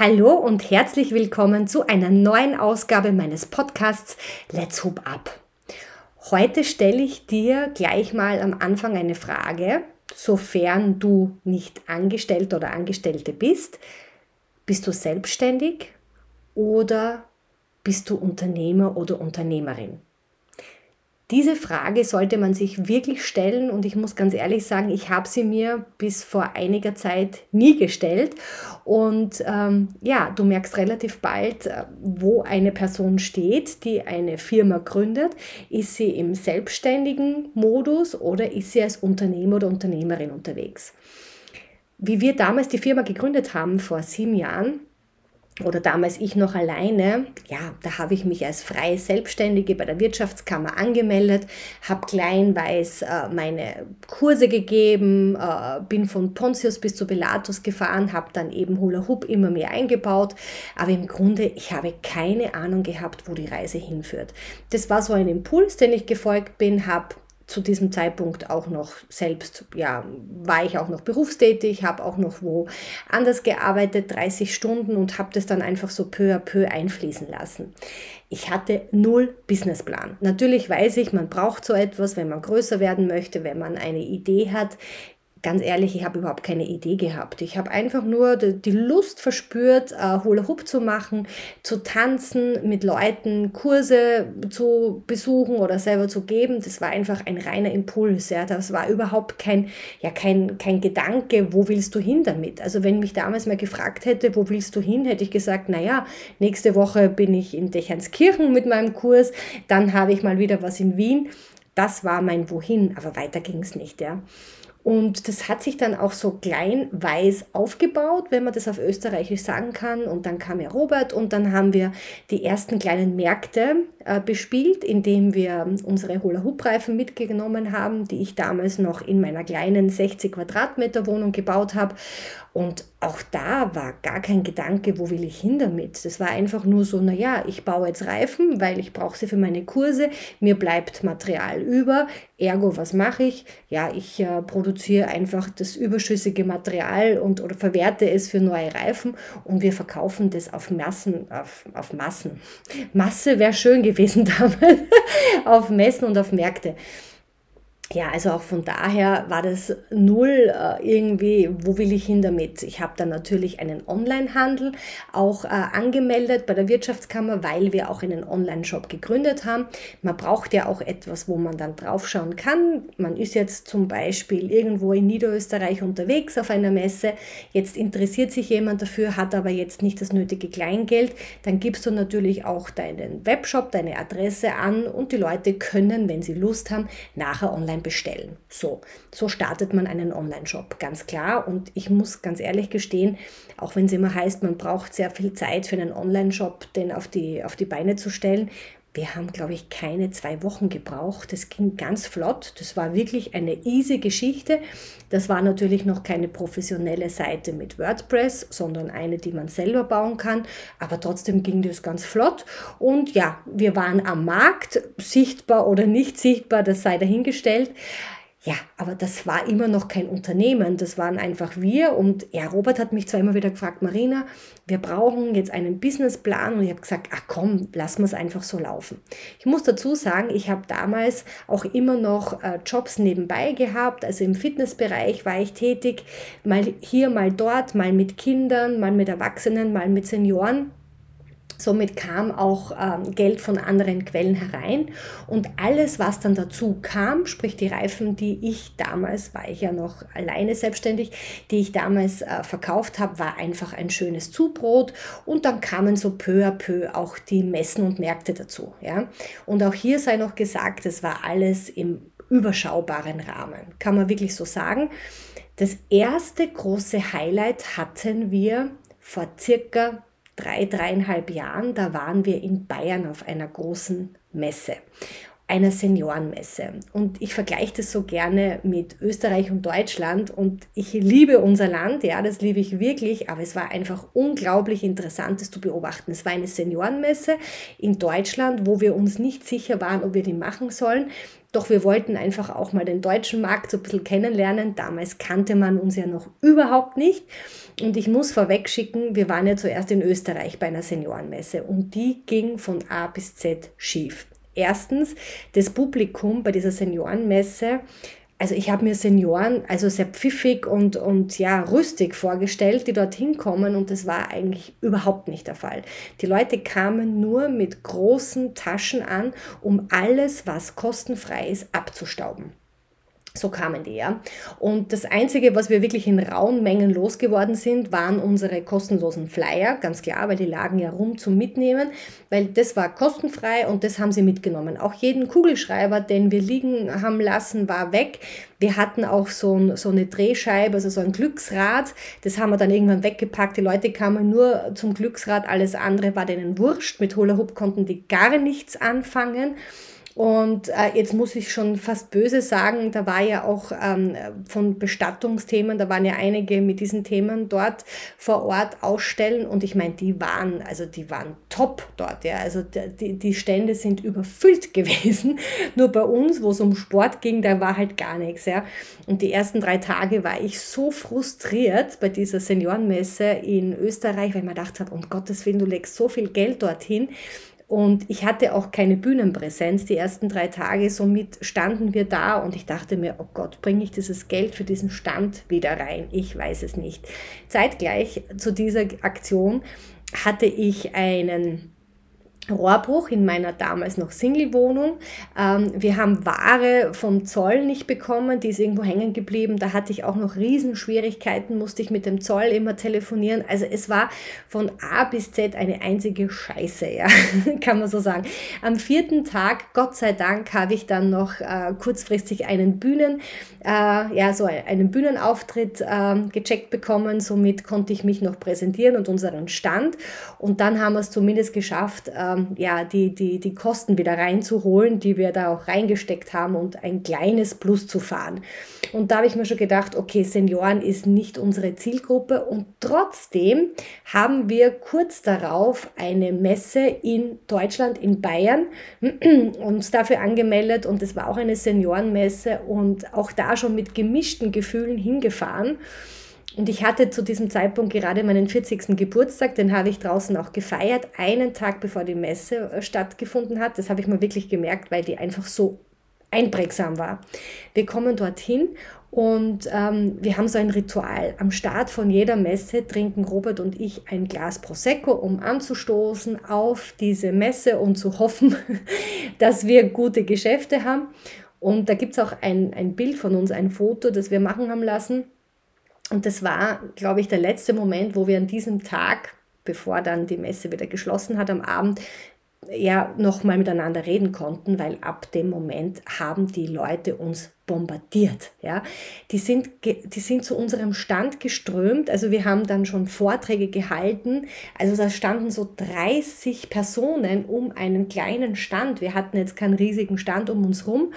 Hallo und herzlich willkommen zu einer neuen Ausgabe meines Podcasts Let's Hoop Up. Heute stelle ich dir gleich mal am Anfang eine Frage, sofern du nicht Angestellter oder Angestellte bist. Bist du selbstständig oder bist du Unternehmer oder Unternehmerin? Diese Frage sollte man sich wirklich stellen und ich muss ganz ehrlich sagen, ich habe sie mir bis vor einiger Zeit nie gestellt. Und ähm, ja, du merkst relativ bald, äh, wo eine Person steht, die eine Firma gründet. Ist sie im selbstständigen Modus oder ist sie als Unternehmer oder Unternehmerin unterwegs? Wie wir damals die Firma gegründet haben vor sieben Jahren, oder damals ich noch alleine, ja, da habe ich mich als freie Selbstständige bei der Wirtschaftskammer angemeldet, habe kleinweiß äh, meine Kurse gegeben, äh, bin von Pontius bis zu Pilatus gefahren, habe dann eben Hula Hoop immer mehr eingebaut, aber im Grunde, ich habe keine Ahnung gehabt, wo die Reise hinführt. Das war so ein Impuls, den ich gefolgt bin, habe zu diesem Zeitpunkt auch noch selbst, ja, war ich auch noch berufstätig, habe auch noch wo anders gearbeitet, 30 Stunden und habe das dann einfach so peu à peu einfließen lassen. Ich hatte null Businessplan. Natürlich weiß ich, man braucht so etwas, wenn man größer werden möchte, wenn man eine Idee hat ganz ehrlich, ich habe überhaupt keine Idee gehabt. Ich habe einfach nur die Lust verspürt, uh, Hula Hoop zu machen, zu tanzen, mit Leuten Kurse zu besuchen oder selber zu geben. Das war einfach ein reiner Impuls. Ja. Das war überhaupt kein, ja, kein, kein Gedanke, wo willst du hin damit? Also wenn mich damals mal gefragt hätte, wo willst du hin, hätte ich gesagt, naja, nächste Woche bin ich in Dechernskirchen mit meinem Kurs, dann habe ich mal wieder was in Wien. Das war mein Wohin, aber weiter ging es nicht. Ja. Und das hat sich dann auch so klein weiß aufgebaut, wenn man das auf Österreichisch sagen kann. Und dann kam ja Robert und dann haben wir die ersten kleinen Märkte äh, bespielt, indem wir unsere Hula-Hoop-Reifen mitgenommen haben, die ich damals noch in meiner kleinen 60 Quadratmeter Wohnung gebaut habe. Und auch da war gar kein Gedanke, wo will ich hin damit. Das war einfach nur so, naja, ich baue jetzt Reifen, weil ich brauche sie für meine Kurse, mir bleibt Material über, ergo, was mache ich? Ja, ich äh, produziere einfach das überschüssige Material und oder verwerte es für neue Reifen und wir verkaufen das auf Massen, auf, auf Massen. Masse wäre schön gewesen damals, auf Messen und auf Märkte ja, also auch von daher war das null äh, irgendwie, wo will ich hin damit? Ich habe dann natürlich einen Online-Handel auch äh, angemeldet bei der Wirtschaftskammer, weil wir auch einen Online-Shop gegründet haben. Man braucht ja auch etwas, wo man dann draufschauen kann. Man ist jetzt zum Beispiel irgendwo in Niederösterreich unterwegs auf einer Messe. Jetzt interessiert sich jemand dafür, hat aber jetzt nicht das nötige Kleingeld. Dann gibst du natürlich auch deinen Webshop, deine Adresse an und die Leute können, wenn sie Lust haben, nachher online bestellen. So, so startet man einen Online-Shop, ganz klar. Und ich muss ganz ehrlich gestehen, auch wenn es immer heißt, man braucht sehr viel Zeit für einen Online-Shop, den auf die, auf die Beine zu stellen, wir haben, glaube ich, keine zwei Wochen gebraucht. Das ging ganz flott. Das war wirklich eine easy Geschichte. Das war natürlich noch keine professionelle Seite mit WordPress, sondern eine, die man selber bauen kann. Aber trotzdem ging das ganz flott. Und ja, wir waren am Markt, sichtbar oder nicht sichtbar, das sei dahingestellt. Ja, aber das war immer noch kein Unternehmen, das waren einfach wir. Und ja, Robert hat mich zwar immer wieder gefragt, Marina, wir brauchen jetzt einen Businessplan. Und ich habe gesagt, ach komm, lassen wir es einfach so laufen. Ich muss dazu sagen, ich habe damals auch immer noch äh, Jobs nebenbei gehabt. Also im Fitnessbereich war ich tätig, mal hier, mal dort, mal mit Kindern, mal mit Erwachsenen, mal mit Senioren. Somit kam auch ähm, Geld von anderen Quellen herein und alles, was dann dazu kam, sprich die Reifen, die ich damals, war ich ja noch alleine selbstständig, die ich damals äh, verkauft habe, war einfach ein schönes Zubrot und dann kamen so peu à peu auch die Messen und Märkte dazu. Ja? Und auch hier sei noch gesagt, es war alles im überschaubaren Rahmen, kann man wirklich so sagen. Das erste große Highlight hatten wir vor circa drei, dreieinhalb Jahren, da waren wir in Bayern auf einer großen Messe einer Seniorenmesse. Und ich vergleiche das so gerne mit Österreich und Deutschland. Und ich liebe unser Land, ja, das liebe ich wirklich, aber es war einfach unglaublich interessant, das zu beobachten. Es war eine Seniorenmesse in Deutschland, wo wir uns nicht sicher waren, ob wir die machen sollen. Doch wir wollten einfach auch mal den deutschen Markt so ein bisschen kennenlernen. Damals kannte man uns ja noch überhaupt nicht. Und ich muss vorweg schicken, wir waren ja zuerst in Österreich bei einer Seniorenmesse und die ging von A bis Z schief. Erstens, das Publikum bei dieser Seniorenmesse also ich habe mir Senioren also sehr pfiffig und, und ja, rüstig vorgestellt, die dorthin kommen und das war eigentlich überhaupt nicht der Fall. Die Leute kamen nur mit großen Taschen an, um alles, was kostenfrei ist, abzustauben. So kamen die, ja. Und das Einzige, was wir wirklich in rauen Mengen losgeworden sind, waren unsere kostenlosen Flyer, ganz klar, weil die lagen ja rum zum Mitnehmen, weil das war kostenfrei und das haben sie mitgenommen. Auch jeden Kugelschreiber, den wir liegen haben lassen, war weg. Wir hatten auch so, so eine Drehscheibe, also so ein Glücksrad, das haben wir dann irgendwann weggepackt. Die Leute kamen nur zum Glücksrad, alles andere war denen wurscht. Mit Hula Hoop konnten die gar nichts anfangen. Und äh, jetzt muss ich schon fast böse sagen, da war ja auch ähm, von Bestattungsthemen, da waren ja einige mit diesen Themen dort vor Ort ausstellen und ich meine, die waren, also die waren top dort, ja. Also die, die Stände sind überfüllt gewesen. Nur bei uns, wo es um Sport ging, da war halt gar nichts, ja. Und die ersten drei Tage war ich so frustriert bei dieser Seniorenmesse in Österreich, weil ich mir gedacht habe, um Gottes Willen, du legst so viel Geld dorthin und ich hatte auch keine Bühnenpräsenz die ersten drei Tage. Somit standen wir da und ich dachte mir, oh Gott, bringe ich dieses Geld für diesen Stand wieder rein? Ich weiß es nicht. Zeitgleich zu dieser Aktion hatte ich einen Rohrbruch in meiner damals noch Single-Wohnung. Ähm, wir haben Ware vom Zoll nicht bekommen, die ist irgendwo hängen geblieben. Da hatte ich auch noch Riesenschwierigkeiten, musste ich mit dem Zoll immer telefonieren. Also es war von A bis Z eine einzige Scheiße, ja, kann man so sagen. Am vierten Tag, Gott sei Dank, habe ich dann noch äh, kurzfristig einen Bühnen, äh, ja, so einen Bühnenauftritt äh, gecheckt bekommen. Somit konnte ich mich noch präsentieren und unseren Stand. Und dann haben wir es zumindest geschafft, ähm, ja, die, die, die Kosten wieder reinzuholen, die wir da auch reingesteckt haben und ein kleines Plus zu fahren. Und da habe ich mir schon gedacht, okay, Senioren ist nicht unsere Zielgruppe und trotzdem haben wir kurz darauf eine Messe in Deutschland, in Bayern, uns dafür angemeldet und es war auch eine Seniorenmesse und auch da schon mit gemischten Gefühlen hingefahren. Und ich hatte zu diesem Zeitpunkt gerade meinen 40. Geburtstag, den habe ich draußen auch gefeiert, einen Tag bevor die Messe äh, stattgefunden hat. Das habe ich mir wirklich gemerkt, weil die einfach so einprägsam war. Wir kommen dorthin und ähm, wir haben so ein Ritual. Am Start von jeder Messe trinken Robert und ich ein Glas Prosecco, um anzustoßen auf diese Messe und zu hoffen, dass wir gute Geschäfte haben. Und da gibt es auch ein, ein Bild von uns, ein Foto, das wir machen haben lassen und das war, glaube ich, der letzte Moment, wo wir an diesem Tag, bevor dann die Messe wieder geschlossen hat am Abend, ja nochmal miteinander reden konnten, weil ab dem Moment haben die Leute uns bombardiert. Ja? Die, sind, die sind zu unserem Stand geströmt. Also wir haben dann schon Vorträge gehalten. Also da standen so 30 Personen um einen kleinen Stand. Wir hatten jetzt keinen riesigen Stand um uns rum.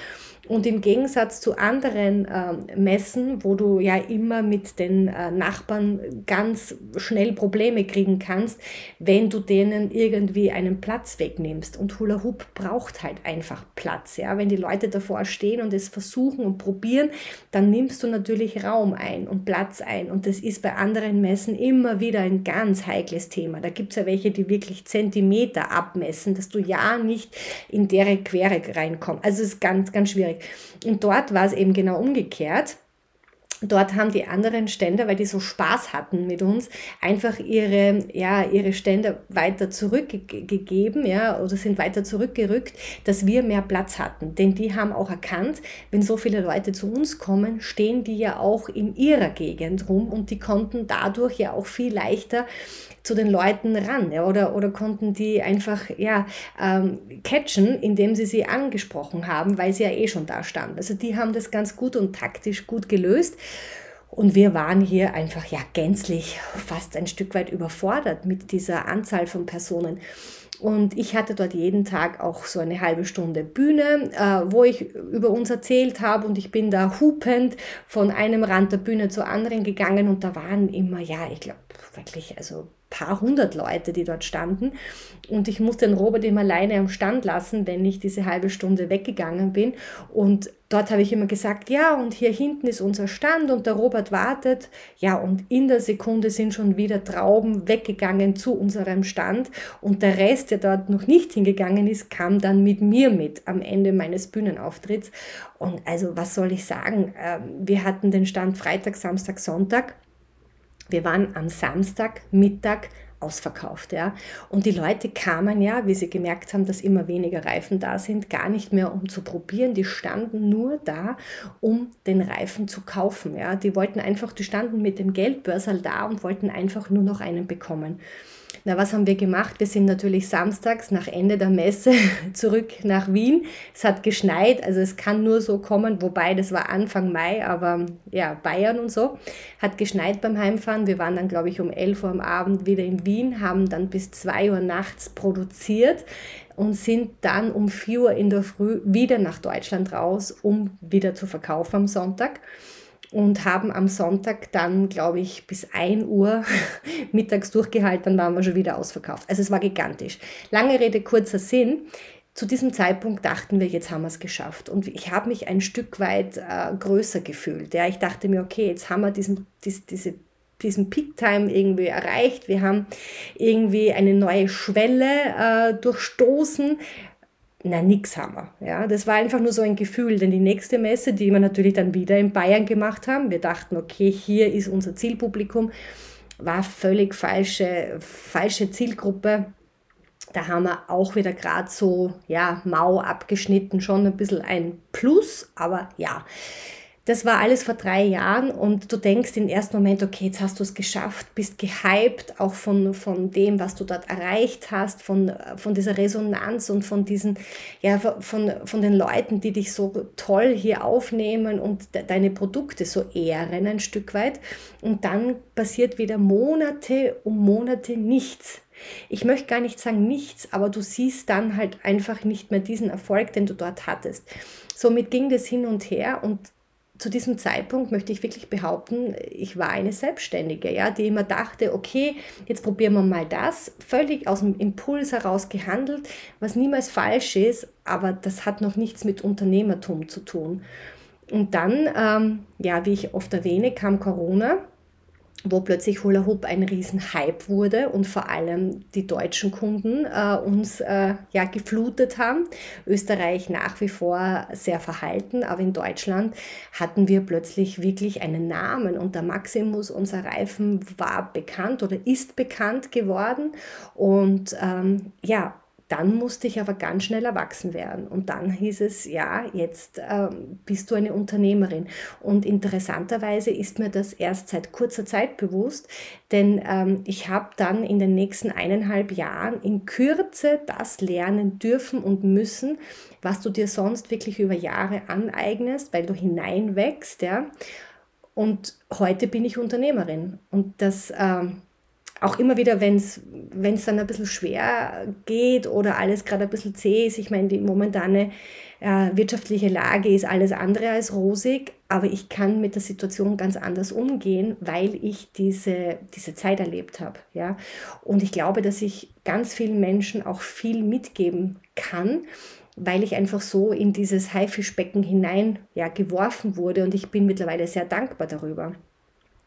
Und im Gegensatz zu anderen äh, Messen, wo du ja immer mit den äh, Nachbarn ganz schnell Probleme kriegen kannst, wenn du denen irgendwie einen Platz wegnimmst. Und Hula Hoop braucht halt einfach Platz. Ja? Wenn die Leute davor stehen und es versuchen und probieren, dann nimmst du natürlich Raum ein und Platz ein. Und das ist bei anderen Messen immer wieder ein ganz heikles Thema. Da gibt es ja welche, die wirklich Zentimeter abmessen, dass du ja nicht in deren Quere reinkommst. Also es ist ganz, ganz schwierig. Und dort war es eben genau umgekehrt. Dort haben die anderen Ständer, weil die so Spaß hatten mit uns, einfach ihre, ja, ihre Ständer weiter zurückgegeben, ja, oder sind weiter zurückgerückt, dass wir mehr Platz hatten. Denn die haben auch erkannt, wenn so viele Leute zu uns kommen, stehen die ja auch in ihrer Gegend rum und die konnten dadurch ja auch viel leichter zu den Leuten ran ja, oder, oder konnten die einfach ja, ähm, catchen, indem sie sie angesprochen haben, weil sie ja eh schon da standen. Also die haben das ganz gut und taktisch gut gelöst. Und wir waren hier einfach ja gänzlich fast ein Stück weit überfordert mit dieser Anzahl von Personen. Und ich hatte dort jeden Tag auch so eine halbe Stunde Bühne, äh, wo ich über uns erzählt habe und ich bin da hupend von einem Rand der Bühne zur anderen gegangen und da waren immer, ja, ich glaube wirklich, also paar hundert Leute, die dort standen. Und ich musste den Robert immer alleine am Stand lassen, wenn ich diese halbe Stunde weggegangen bin. Und dort habe ich immer gesagt, ja, und hier hinten ist unser Stand und der Robert wartet. Ja, und in der Sekunde sind schon wieder Trauben weggegangen zu unserem Stand. Und der Rest, der dort noch nicht hingegangen ist, kam dann mit mir mit am Ende meines Bühnenauftritts. Und also, was soll ich sagen? Ähm, wir hatten den Stand Freitag, Samstag, Sonntag. Wir waren am Samstag Mittag ausverkauft, ja. Und die Leute kamen ja, wie sie gemerkt haben, dass immer weniger Reifen da sind, gar nicht mehr um zu probieren. Die standen nur da, um den Reifen zu kaufen, ja. Die wollten einfach, die standen mit dem Geldbörsel da und wollten einfach nur noch einen bekommen. Na, was haben wir gemacht? Wir sind natürlich samstags nach Ende der Messe zurück nach Wien. Es hat geschneit, also es kann nur so kommen, wobei das war Anfang Mai, aber ja, Bayern und so. Hat geschneit beim Heimfahren. Wir waren dann, glaube ich, um 11 Uhr am Abend wieder in Wien, haben dann bis 2 Uhr nachts produziert und sind dann um 4 Uhr in der Früh wieder nach Deutschland raus, um wieder zu verkaufen am Sonntag und haben am Sonntag dann, glaube ich, bis 1 Uhr mittags durchgehalten, dann waren wir schon wieder ausverkauft. Also es war gigantisch. Lange Rede, kurzer Sinn. Zu diesem Zeitpunkt dachten wir, jetzt haben wir es geschafft. Und ich habe mich ein Stück weit äh, größer gefühlt. Ja, ich dachte mir, okay, jetzt haben wir diesen, dies, diese diesen Peak-Time irgendwie erreicht. Wir haben irgendwie eine neue Schwelle äh, durchstoßen na, nix haben wir. Ja, das war einfach nur so ein Gefühl, denn die nächste Messe, die wir natürlich dann wieder in Bayern gemacht haben, wir dachten, okay, hier ist unser Zielpublikum, war völlig falsche, falsche Zielgruppe. Da haben wir auch wieder gerade so, ja, mau abgeschnitten, schon ein bisschen ein Plus, aber ja, das war alles vor drei Jahren und du denkst im ersten Moment, okay, jetzt hast du es geschafft, bist gehypt, auch von, von dem, was du dort erreicht hast, von, von dieser Resonanz und von diesen, ja, von, von den Leuten, die dich so toll hier aufnehmen und de deine Produkte so ehren ein Stück weit. Und dann passiert wieder Monate um Monate nichts. Ich möchte gar nicht sagen nichts, aber du siehst dann halt einfach nicht mehr diesen Erfolg, den du dort hattest. Somit ging das hin und her und zu diesem Zeitpunkt möchte ich wirklich behaupten, ich war eine Selbstständige, ja, die immer dachte, okay, jetzt probieren wir mal das, völlig aus dem Impuls heraus gehandelt, was niemals falsch ist, aber das hat noch nichts mit Unternehmertum zu tun. Und dann, ähm, ja, wie ich oft erwähne, kam Corona wo plötzlich Hula Hoop ein Riesenhype wurde und vor allem die deutschen Kunden äh, uns äh, ja geflutet haben. Österreich nach wie vor sehr verhalten, aber in Deutschland hatten wir plötzlich wirklich einen Namen und der Maximus, unser Reifen, war bekannt oder ist bekannt geworden und ähm, ja, dann musste ich aber ganz schnell erwachsen werden. Und dann hieß es, ja, jetzt ähm, bist du eine Unternehmerin. Und interessanterweise ist mir das erst seit kurzer Zeit bewusst, denn ähm, ich habe dann in den nächsten eineinhalb Jahren in Kürze das lernen dürfen und müssen, was du dir sonst wirklich über Jahre aneignest, weil du hineinwächst. Ja? Und heute bin ich Unternehmerin. Und das... Ähm, auch immer wieder, wenn es dann ein bisschen schwer geht oder alles gerade ein bisschen zäh ist, ich meine, die momentane äh, wirtschaftliche Lage ist alles andere als rosig, aber ich kann mit der Situation ganz anders umgehen, weil ich diese, diese Zeit erlebt habe. Ja? Und ich glaube, dass ich ganz vielen Menschen auch viel mitgeben kann, weil ich einfach so in dieses Haifischbecken hinein ja, geworfen wurde und ich bin mittlerweile sehr dankbar darüber.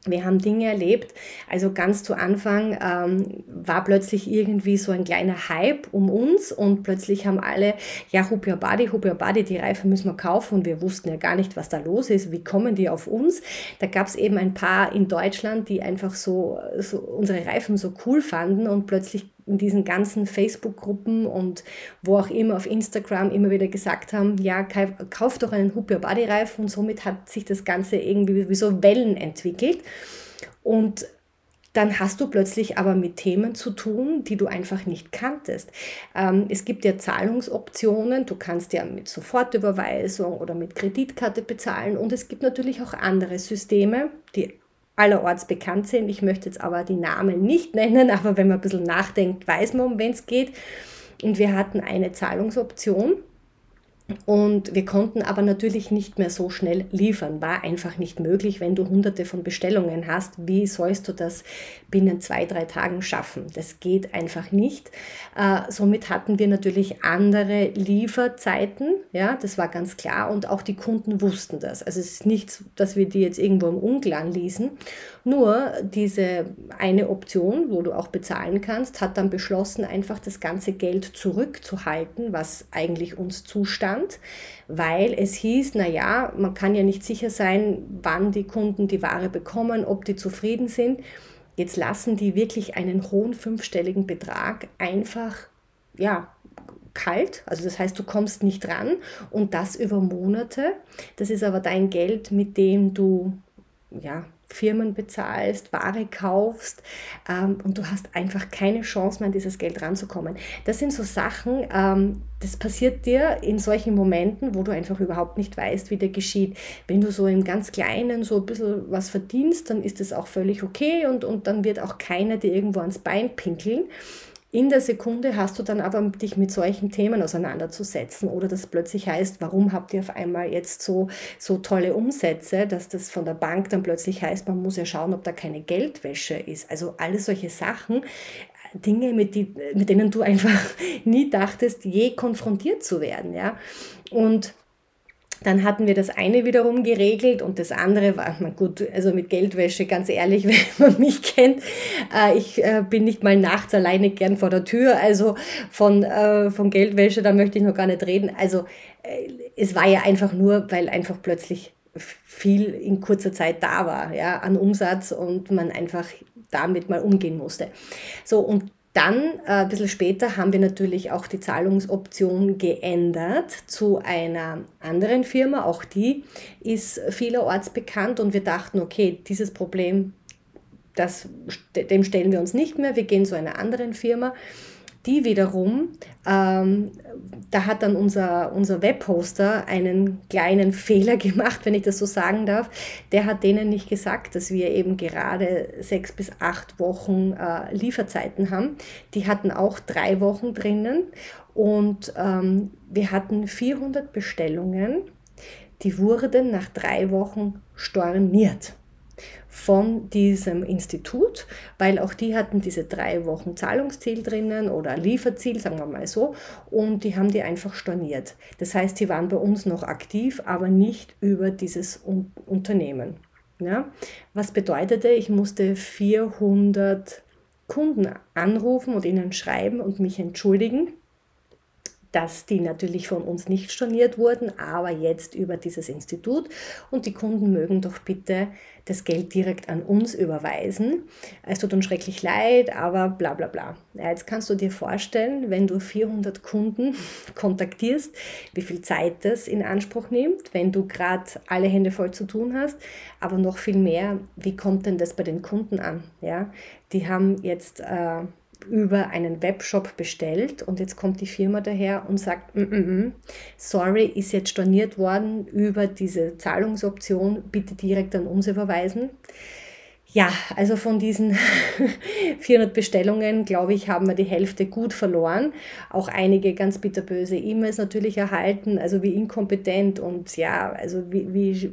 Wir haben Dinge erlebt. Also ganz zu Anfang ähm, war plötzlich irgendwie so ein kleiner Hype um uns und plötzlich haben alle, ja, Hoop Your Body, Hoop Your Body, die Reifen müssen wir kaufen und wir wussten ja gar nicht, was da los ist, wie kommen die auf uns. Da gab es eben ein paar in Deutschland, die einfach so, so unsere Reifen so cool fanden und plötzlich in diesen ganzen Facebook-Gruppen und wo auch immer auf Instagram immer wieder gesagt haben, ja, kauf doch einen Hoop Your Body Reifen und somit hat sich das Ganze irgendwie wie so Wellen entwickelt und dann hast du plötzlich aber mit Themen zu tun, die du einfach nicht kanntest. Ähm, es gibt ja Zahlungsoptionen, du kannst ja mit Sofortüberweisung oder mit Kreditkarte bezahlen und es gibt natürlich auch andere Systeme, die allerorts bekannt sind. Ich möchte jetzt aber die Namen nicht nennen, aber wenn man ein bisschen nachdenkt, weiß man, um wen es geht. Und wir hatten eine Zahlungsoption, Und wir konnten aber natürlich nicht mehr so schnell liefern. War einfach nicht möglich, wenn du hunderte von Bestellungen hast. Wie sollst du das binnen zwei, drei Tagen schaffen? Das geht einfach nicht. Äh, somit hatten wir natürlich andere Lieferzeiten. Ja, das war ganz klar. Und auch die Kunden wussten das. Also es ist nichts, dass wir die jetzt irgendwo im Unklaren ließen. Nur diese eine Option, wo du auch bezahlen kannst, hat dann beschlossen, einfach das ganze Geld zurückzuhalten, was eigentlich uns zustand Zustand, weil es hieß, naja, man kann ja nicht sicher sein, wann die Kunden die Ware bekommen, ob die zufrieden sind. Jetzt lassen die wirklich einen hohen fünfstelligen Betrag einfach, ja, kalt, also das heißt, du kommst nicht ran und das über Monate. Das ist aber dein Geld, mit dem du ja, Firmen bezahlst, Ware kaufst ähm, und du hast einfach keine Chance mehr an dieses Geld ranzukommen. Das sind so Sachen, ähm, das passiert dir in solchen Momenten, wo du einfach überhaupt nicht weißt, wie der geschieht. Wenn du so im ganz Kleinen so ein bisschen was verdienst, dann ist das auch völlig okay und, und dann wird auch keiner dir irgendwo ans Bein pinkeln. In der Sekunde hast du dann aber dich mit solchen Themen auseinanderzusetzen oder das plötzlich heißt, warum habt ihr auf einmal jetzt so, so tolle Umsätze, dass das von der Bank dann plötzlich heißt, man muss ja schauen, ob da keine Geldwäsche ist. Also alle solche Sachen, Dinge, mit, die, mit denen du einfach nie dachtest, je konfrontiert zu werden. Ja? Und dann hatten wir das eine wiederum geregelt und das andere war, gut, also mit Geldwäsche, ganz ehrlich, wenn man mich kennt, äh, ich äh, bin nicht mal nachts alleine gern vor der Tür, also von, äh, von Geldwäsche, da möchte ich noch gar nicht reden. Also äh, es war ja einfach nur, weil einfach plötzlich viel in kurzer Zeit da war, ja, an Umsatz und man einfach damit mal umgehen musste. So, und dann, äh, ein bisschen später, haben wir natürlich auch die Zahlungsoption geändert zu einer anderen Firma. Auch die ist vielerorts bekannt und wir dachten, okay, dieses Problem, das, dem stellen wir uns nicht mehr. Wir gehen zu einer anderen Firma. Die wiederum, ähm, da hat dann unser, unser Webhoster einen kleinen Fehler gemacht, wenn ich das so sagen darf. Der hat denen nicht gesagt, dass wir eben gerade sechs bis acht Wochen äh, Lieferzeiten haben. Die hatten auch drei Wochen drinnen und ähm, wir hatten 400 Bestellungen, die wurden nach drei Wochen storniert von diesem Institut, weil auch die hatten diese drei Wochen Zahlungsziel drinnen oder Lieferziel, sagen wir mal so, und die haben die einfach storniert. Das heißt, die waren bei uns noch aktiv, aber nicht über dieses Unternehmen. Ja? Was bedeutete, ich musste 400 Kunden anrufen und ihnen schreiben und mich entschuldigen dass die natürlich von uns nicht storniert wurden, aber jetzt über dieses Institut. Und die Kunden mögen doch bitte das Geld direkt an uns überweisen. Es tut uns schrecklich leid, aber bla bla bla. Ja, jetzt kannst du dir vorstellen, wenn du 400 Kunden kontaktierst, wie viel Zeit das in Anspruch nimmt, wenn du gerade alle Hände voll zu tun hast, aber noch viel mehr, wie kommt denn das bei den Kunden an? Ja, die haben jetzt äh, über einen Webshop bestellt und jetzt kommt die Firma daher und sagt, mm, mm, mm, sorry, ist jetzt storniert worden über diese Zahlungsoption, bitte direkt an uns überweisen. Ja, also von diesen 400 Bestellungen, glaube ich, haben wir die Hälfte gut verloren. Auch einige ganz bitterböse E-Mails natürlich erhalten, also wie inkompetent und ja, also wie, wie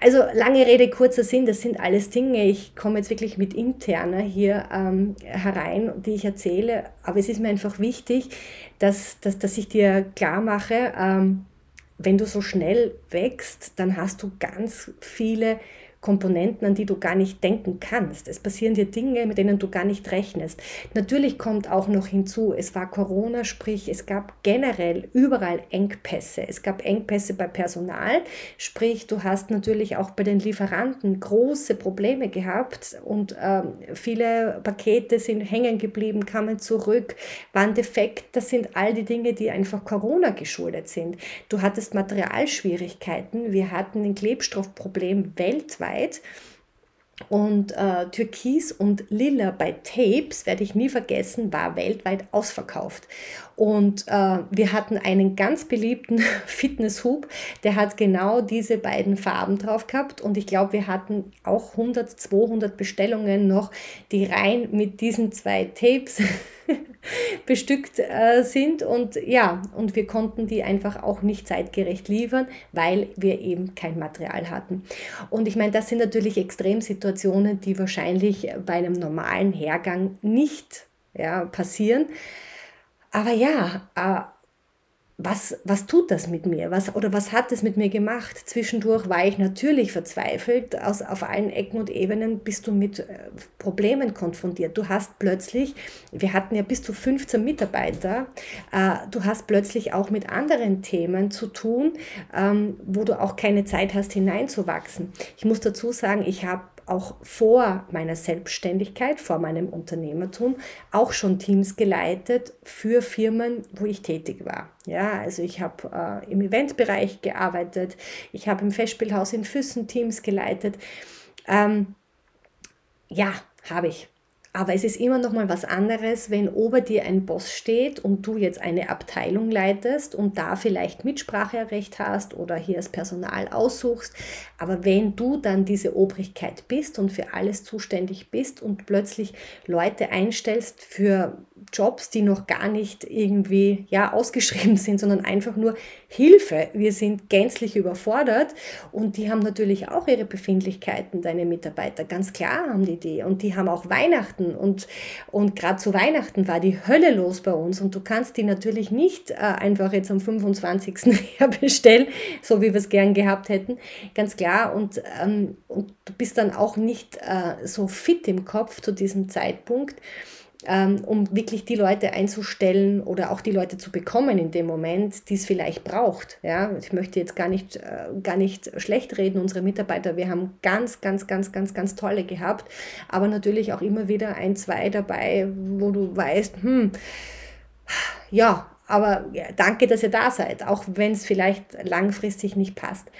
also lange Rede, kurzer Sinn, das sind alles Dinge. Ich komme jetzt wirklich mit interner hier ähm, herein, die ich erzähle. Aber es ist mir einfach wichtig, dass, dass, dass ich dir klar mache, ähm, wenn du so schnell wächst, dann hast du ganz viele Komponenten, an die du gar nicht denken kannst. Es passieren dir Dinge, mit denen du gar nicht rechnest. Natürlich kommt auch noch hinzu, es war Corona, sprich es gab generell überall Engpässe. Es gab Engpässe bei Personal, sprich du hast natürlich auch bei den Lieferanten große Probleme gehabt und ähm, viele Pakete sind hängen geblieben, kamen zurück, waren defekt. Das sind all die Dinge, die einfach Corona geschuldet sind. Du hattest Materialschwierigkeiten, wir hatten ein Klebstoffproblem weltweit weltweit. Und äh, Türkis und Lila bei Tapes, werde ich nie vergessen, war weltweit ausverkauft. Und äh, wir hatten einen ganz beliebten Fitnesshub, der hat genau diese beiden Farben drauf gehabt. Und ich glaube, wir hatten auch 100, 200 Bestellungen noch, die rein mit diesen zwei Tapes bestückt äh, sind und ja, und wir konnten die einfach auch nicht zeitgerecht liefern, weil wir eben kein Material hatten. Und ich meine, das sind natürlich Extremsituationen, die wahrscheinlich bei einem normalen Hergang nicht ja, passieren. Aber ja, äh, was, was tut das mit mir? Was, oder was hat es mit mir gemacht? Zwischendurch war ich natürlich verzweifelt. Aus, auf allen Ecken und Ebenen bist du mit äh, Problemen konfrontiert. Du hast plötzlich, wir hatten ja bis zu 15 Mitarbeiter, äh, du hast plötzlich auch mit anderen Themen zu tun, ähm, wo du auch keine Zeit hast, hineinzuwachsen. Ich muss dazu sagen, ich habe auch vor meiner Selbstständigkeit, vor meinem Unternehmertum auch schon Teams geleitet für Firmen, wo ich tätig war. Ja, also ich habe äh, im Eventbereich gearbeitet, ich habe im Festspielhaus in Füssen Teams geleitet. Ähm, ja, habe ich. Aber es ist immer noch mal was anderes, wenn ober dir ein Boss steht und du jetzt eine Abteilung leitest und da vielleicht Mitspracherecht hast oder hier das Personal aussuchst. Aber wenn du dann diese Obrigkeit bist und für alles zuständig bist und plötzlich Leute einstellst für Jobs, die noch gar nicht irgendwie ja, ausgeschrieben sind, sondern einfach nur Hilfe. Wir sind gänzlich überfordert und die haben natürlich auch ihre Befindlichkeiten, deine Mitarbeiter. Ganz klar haben die die und die haben auch Weihnachten und, und gerade zu Weihnachten war die Hölle los bei uns und du kannst die natürlich nicht äh, einfach jetzt am 25. bestellen, so wie wir es gern gehabt hätten. Ganz klar und, ähm, und du bist dann auch nicht äh, so fit im Kopf zu diesem Zeitpunkt um wirklich die Leute einzustellen oder auch die Leute zu bekommen in dem Moment, die es vielleicht braucht. Ja, ich möchte jetzt gar nicht, äh, gar nicht schlecht reden, unsere Mitarbeiter. Wir haben ganz, ganz, ganz, ganz, ganz tolle gehabt, aber natürlich auch immer wieder ein, zwei dabei, wo du weißt, hm, ja, aber danke, dass ihr da seid, auch wenn es vielleicht langfristig nicht passt.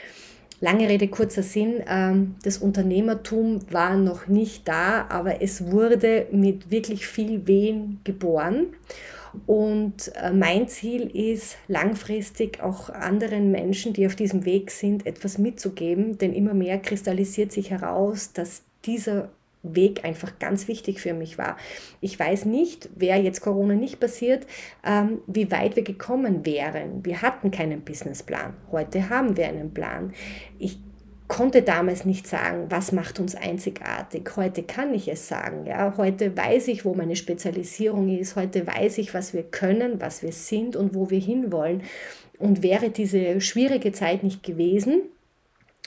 Lange Rede, kurzer Sinn, ähm, das Unternehmertum war noch nicht da, aber es wurde mit wirklich viel Wehen geboren. Und äh, mein Ziel ist langfristig auch anderen Menschen, die auf diesem Weg sind, etwas mitzugeben, denn immer mehr kristallisiert sich heraus, dass dieser Weg einfach ganz wichtig für mich war. Ich weiß nicht, wäre jetzt Corona nicht passiert, ähm, wie weit wir gekommen wären. Wir hatten keinen Businessplan. Heute haben wir einen Plan. Ich konnte damals nicht sagen, was macht uns einzigartig. Heute kann ich es sagen. Ja? Heute weiß ich, wo meine Spezialisierung ist. Heute weiß ich, was wir können, was wir sind und wo wir hinwollen. Und wäre diese schwierige Zeit nicht gewesen,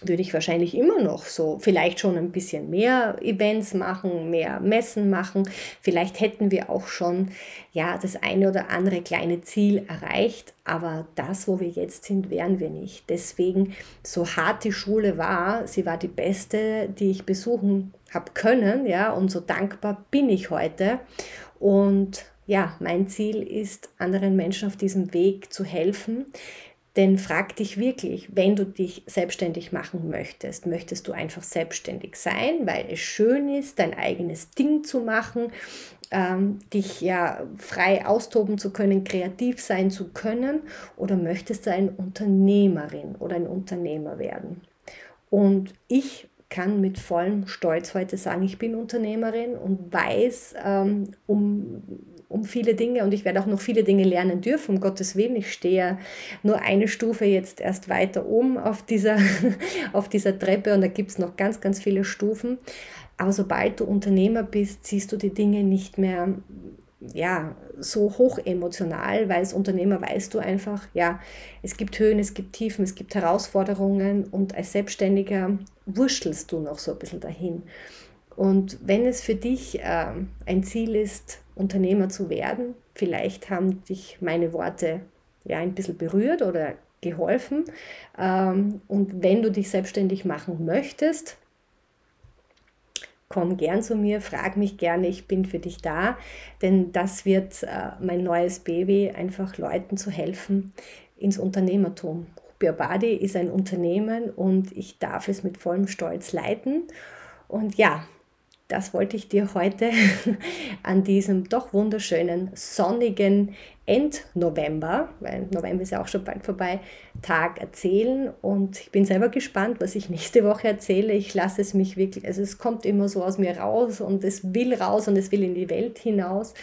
würde ich wahrscheinlich immer noch so vielleicht schon ein bisschen mehr Events machen, mehr Messen machen. Vielleicht hätten wir auch schon ja das eine oder andere kleine Ziel erreicht, aber das, wo wir jetzt sind, wären wir nicht. Deswegen so hart die Schule war, sie war die beste, die ich besuchen habe können, ja, und so dankbar bin ich heute und ja, mein Ziel ist, anderen Menschen auf diesem Weg zu helfen, denn frag dich wirklich, wenn du dich selbstständig machen möchtest, möchtest du einfach selbstständig sein, weil es schön ist, dein eigenes Ding zu machen, ähm, dich ja frei austoben zu können, kreativ sein zu können, oder möchtest du eine Unternehmerin oder ein Unternehmer werden? Und ich kann mit vollem Stolz heute sagen, ich bin Unternehmerin und weiß ähm, um um viele Dinge und ich werde auch noch viele Dinge lernen dürfen, um Gottes Willen. Ich stehe nur eine Stufe jetzt erst weiter oben auf dieser, auf dieser Treppe und da gibt es noch ganz, ganz viele Stufen. Aber sobald du Unternehmer bist, siehst du die Dinge nicht mehr ja, so hoch emotional, weil als Unternehmer weißt du einfach, ja, es gibt Höhen, es gibt Tiefen, es gibt Herausforderungen und als Selbstständiger wurschtelst du noch so ein bisschen dahin. Und wenn es für dich äh, ein Ziel ist, Unternehmer zu werden. Vielleicht haben dich meine Worte ja ein bisschen berührt oder geholfen. Ähm, und wenn du dich selbstständig machen möchtest, komm gern zu mir, frag mich gerne, ich bin für dich da, denn das wird äh, mein neues Baby, einfach Leuten zu helfen ins Unternehmertum. Biobadi ist ein Unternehmen und ich darf es mit vollem Stolz leiten. Und ja, das wollte ich dir heute an diesem doch wunderschönen, sonnigen End-November, weil November ist ja auch schon bald vorbei, Tag erzählen. Und ich bin selber gespannt, was ich nächste Woche erzähle. Ich lasse es mich wirklich, also es kommt immer so aus mir raus und es will raus und es will in die Welt hinaus.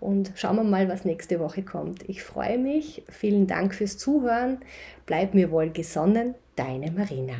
Und schauen wir mal, was nächste Woche kommt. Ich freue mich. Vielen Dank fürs Zuhören. Bleib mir wohl gesonnen. Deine Marina.